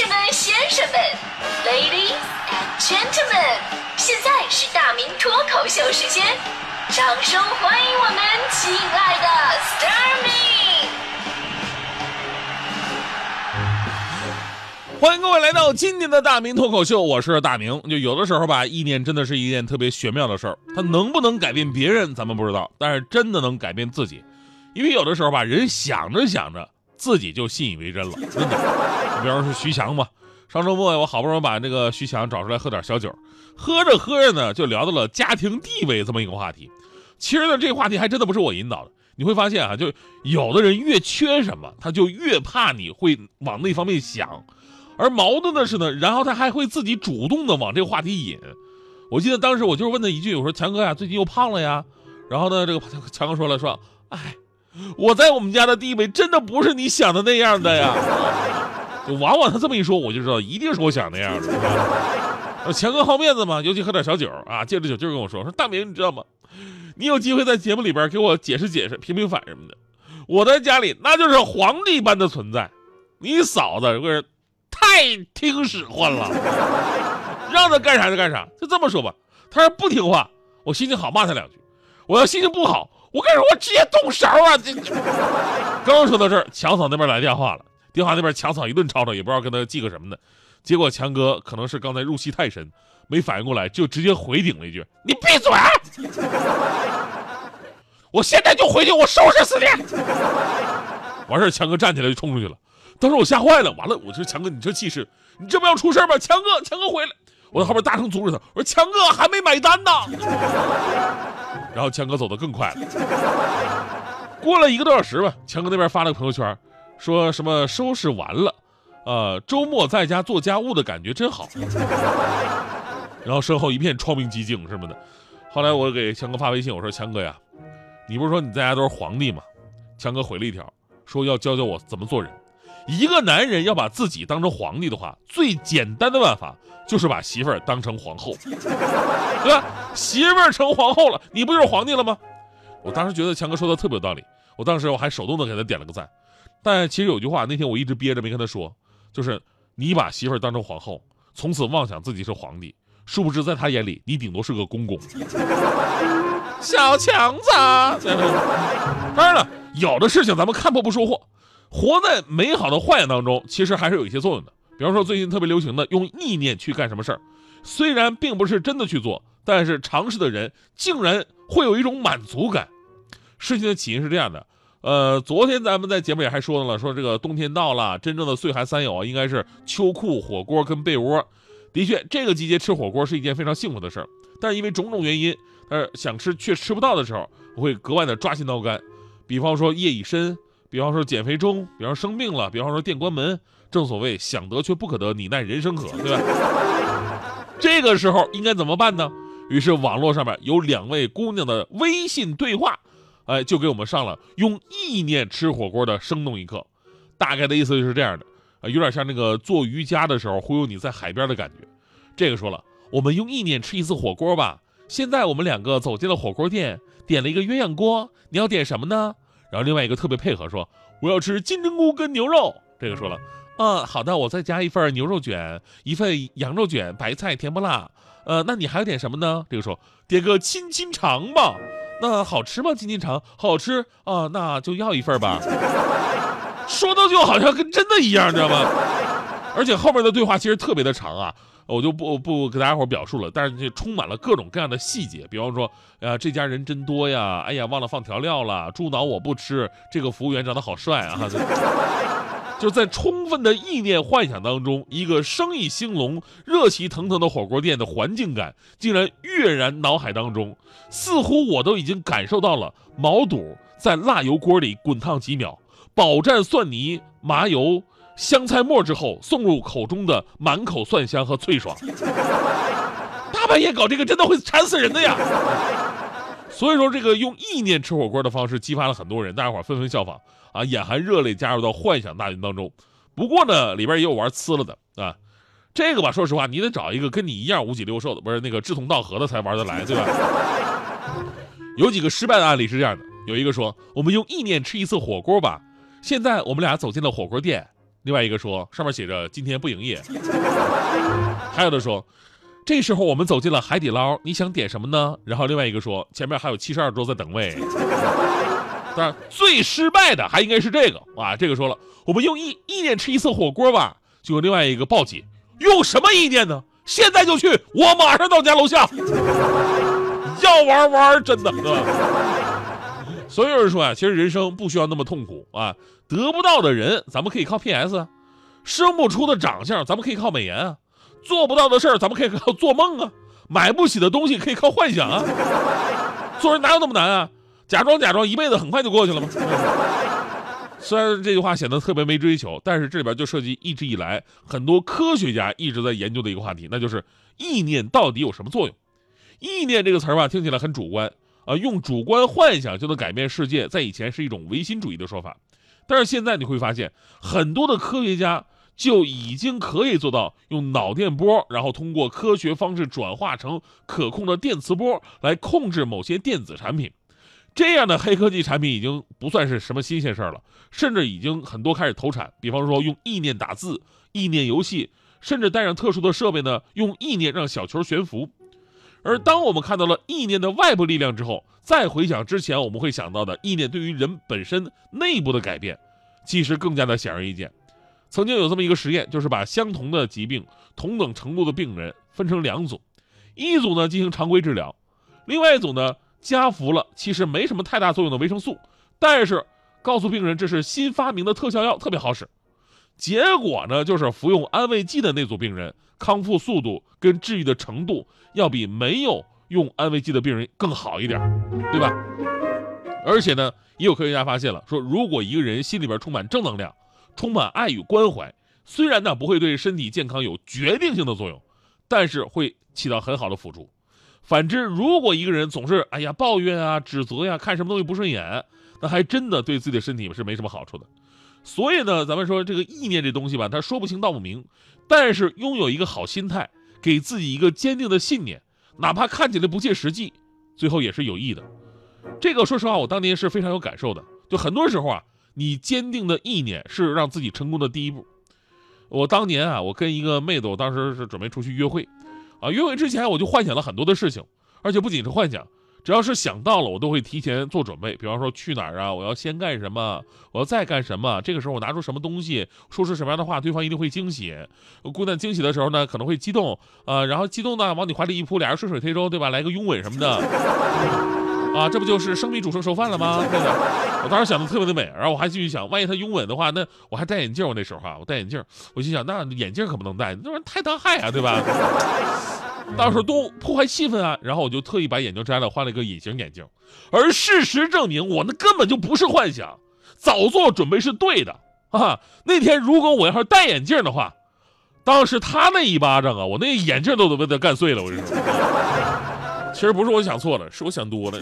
士们、先生们，Ladies and Gentlemen，现在是大明脱口秀时间，掌声欢迎我们亲爱的 s t a r m y 欢迎各位来到今天的大明脱口秀，我是大明。就有的时候吧，意念真的是一件特别玄妙的事儿，它能不能改变别人，咱们不知道，但是真的能改变自己。因为有的时候吧，人想着想着，自己就信以为真了，真的。比方说徐翔吧，上周末我好不容易把这个徐翔找出来喝点小酒，喝着喝着呢，就聊到了家庭地位这么一个话题。其实呢，这个话题还真的不是我引导的。你会发现啊，就有的人越缺什么，他就越怕你会往那方面想。而矛盾的是呢，然后他还会自己主动的往这个话题引。我记得当时我就是问他一句，我说强哥呀，最近又胖了呀？然后呢，这个强强哥说了说，哎，我在我们家的地位真的不是你想的那样的呀。往往他这么一说，我就知道一定是我想那样的。强哥好面子嘛，尤其喝点小酒啊，借着酒劲跟我说说大明，你知道吗？你有机会在节目里边给我解释解释、平平反什么的。我在家里那就是皇帝般的存在，你嫂子这个人。太听使唤了，让他干啥就干啥。就这么说吧，他要不听话，我心情好骂他两句；我要心情不好，我跟你说，我直接动手啊！这 刚说到这儿，强嫂那边来电话了，电话那边强嫂一顿吵吵，也不知道跟他记个什么的。结果强哥可能是刚才入戏太深，没反应过来，就直接回顶了一句：“你闭嘴！我现在就回去，我收拾死你！”完事强哥站起来就冲出去了。当时我吓坏了，完了，我说强哥，你这气势，你这不要出事吗？强哥，强哥回来，我在后边大声阻止他，我说强哥还没买单呢。然后强哥走得更快了。过了一个多小时吧，强哥那边发了个朋友圈，说什么收拾完了，呃，周末在家做家务的感觉真好。然后身后一片窗明几净什么的。后来我给强哥发微信，我说强哥呀，你不是说你在家都是皇帝吗？强哥回了一条，说要教教我怎么做人。一个男人要把自己当成皇帝的话，最简单的办法就是把媳妇儿当成皇后，对吧？媳妇儿成皇后了，你不就是皇帝了吗？我当时觉得强哥说的特别有道理，我当时我还手动的给他点了个赞。但其实有句话，那天我一直憋着没跟他说，就是你把媳妇儿当成皇后，从此妄想自己是皇帝，殊不知在他眼里，你顶多是个公公。小强子，当然了，有的事情咱们看破不说破。活在美好的幻想当中，其实还是有一些作用的。比方说，最近特别流行的用意念去干什么事儿，虽然并不是真的去做，但是尝试的人竟然会有一种满足感。事情的起因是这样的，呃，昨天咱们在节目里还说了，说这个冬天到了，真正的岁寒三友啊，应该是秋裤、火锅跟被窝。的确，这个季节吃火锅是一件非常幸福的事儿，但是因为种种原因，呃，想吃却吃不到的时候，我会格外的抓心挠肝。比方说夜已深。比方说减肥中，比方生病了，比方说店关门，正所谓想得却不可得，你奈人生何，对吧？这个时候应该怎么办呢？于是网络上面有两位姑娘的微信对话，哎，就给我们上了用意念吃火锅的生动一课。大概的意思就是这样的，啊，有点像那个做瑜伽的时候忽悠你在海边的感觉。这个说了，我们用意念吃一次火锅吧。现在我们两个走进了火锅店，点了一个鸳鸯锅，你要点什么呢？然后另外一个特别配合说：“我要吃金针菇跟牛肉。”这个说了：“啊，好的，我再加一份牛肉卷，一份羊肉卷，白菜甜不辣。呃，那你还要点什么呢？”这个说：“点个亲亲肠吧。”那好吃吗？金金肠好吃啊，那就要一份吧。说的就好像跟真的一样，知道吗？而且后面的对话其实特别的长啊。我就不不给大家伙表述了，但是这充满了各种各样的细节，比方说，呀，这家人真多呀，哎呀，忘了放调料了，猪脑我不吃，这个服务员长得好帅啊，就在充分的意念幻想当中，一个生意兴隆、热气腾腾的火锅店的环境感竟然跃然脑海当中，似乎我都已经感受到了毛肚在辣油锅里滚烫几秒，饱蘸蒜泥、麻油。香菜末之后送入口中的满口蒜香和脆爽，大半夜搞这个真的会馋死人的呀！所以说这个用意念吃火锅的方式激发了很多人，大家伙纷纷效仿啊，眼含热泪加入到幻想大军当中。不过呢，里边也有玩呲了的啊，这个吧，说实话，你得找一个跟你一样五脊六兽的，不是那个志同道合的才玩得来，对吧？有几个失败的案例是这样的，有一个说我们用意念吃一次火锅吧，现在我们俩走进了火锅店。另外一个说上面写着今天不营业。还有的说，这时候我们走进了海底捞，你想点什么呢？然后另外一个说前面还有七十二桌在等位。当然，最失败的还应该是这个啊，这个说了，我们用意意念吃一次火锅吧。就有另外一个报警，用什么意念呢？现在就去，我马上到家楼下。要玩玩，真的，对吧？所以有人说啊，其实人生不需要那么痛苦啊，得不到的人咱们可以靠 PS，生不出的长相咱们可以靠美颜啊，做不到的事儿咱们可以靠做梦啊，买不起的东西可以靠幻想啊。做人哪有那么难啊？假装假装，一辈子很快就过去了吗？虽然这句话显得特别没追求，但是这里边就涉及一直以来很多科学家一直在研究的一个话题，那就是意念到底有什么作用？意念这个词儿吧，听起来很主观啊，用主观幻想就能改变世界，在以前是一种唯心主义的说法，但是现在你会发现，很多的科学家就已经可以做到用脑电波，然后通过科学方式转化成可控的电磁波来控制某些电子产品。这样的黑科技产品已经不算是什么新鲜事儿了，甚至已经很多开始投产。比方说用意念打字、意念游戏，甚至带上特殊的设备呢，用意念让小球悬浮。而当我们看到了意念的外部力量之后，再回想之前我们会想到的意念对于人本身内部的改变，其实更加的显而易见。曾经有这么一个实验，就是把相同的疾病、同等程度的病人分成两组，一组呢进行常规治疗，另外一组呢。加服了其实没什么太大作用的维生素，但是告诉病人这是新发明的特效药，特别好使。结果呢，就是服用安慰剂的那组病人康复速度跟治愈的程度要比没有用安慰剂的病人更好一点，对吧？而且呢，也有科学家发现了，说如果一个人心里边充满正能量，充满爱与关怀，虽然呢不会对身体健康有决定性的作用，但是会起到很好的辅助。反之，如果一个人总是哎呀抱怨啊、指责呀，看什么东西不顺眼，那还真的对自己的身体是没什么好处的。所以呢，咱们说这个意念这东西吧，它说不清道不明，但是拥有一个好心态，给自己一个坚定的信念，哪怕看起来不切实际，最后也是有益的。这个说实话，我当年是非常有感受的。就很多时候啊，你坚定的意念是让自己成功的第一步。我当年啊，我跟一个妹子，我当时是准备出去约会。啊，约会之前我就幻想了很多的事情，而且不仅是幻想，只要是想到了，我都会提前做准备。比方说去哪儿啊，我要先干什么，我要再干什么。这个时候我拿出什么东西，说出什么样的话，对方一定会惊喜。姑娘惊喜的时候呢，可能会激动，啊，然后激动呢，往你怀里一扑，俩人顺水推舟，对吧？来个拥吻什么的。啊，这不就是生米煮成熟饭了吗？对的，我当时想的特别的美，然后我还继续想，万一他拥吻的话，那我还戴眼镜，我那时候哈，我戴眼镜，我心想，那眼镜可不能戴，那玩意太当害啊，对吧？到时候多破坏气氛啊，然后我就特意把眼镜摘了，换了一个隐形眼镜。而事实证明，我那根本就不是幻想，早做准备是对的啊。那天如果我要是戴眼镜的话，当时他那一巴掌啊，我那眼镜都得被他干碎了，我跟你说。其实不是我想错了，是我想多了。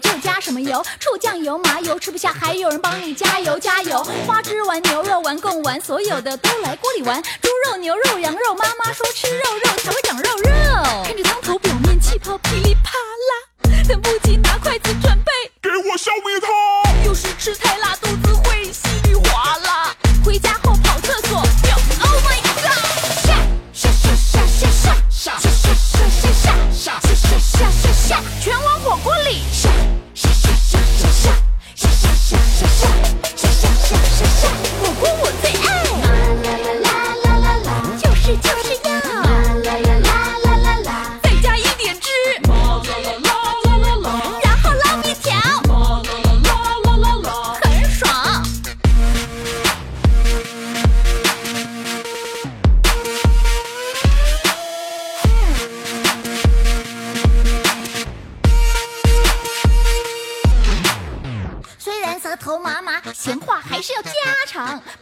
就加什么油，醋酱油麻油吃不下，还有人帮你加油加油。花枝丸、牛肉丸、贡丸，所有的都来锅里玩。猪肉、牛肉、羊肉，妈妈说吃肉肉才会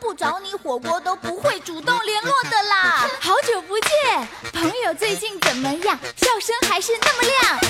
不找你火锅都不会主动联络的啦。好久不见，朋友最近怎么样？笑声还是那么亮，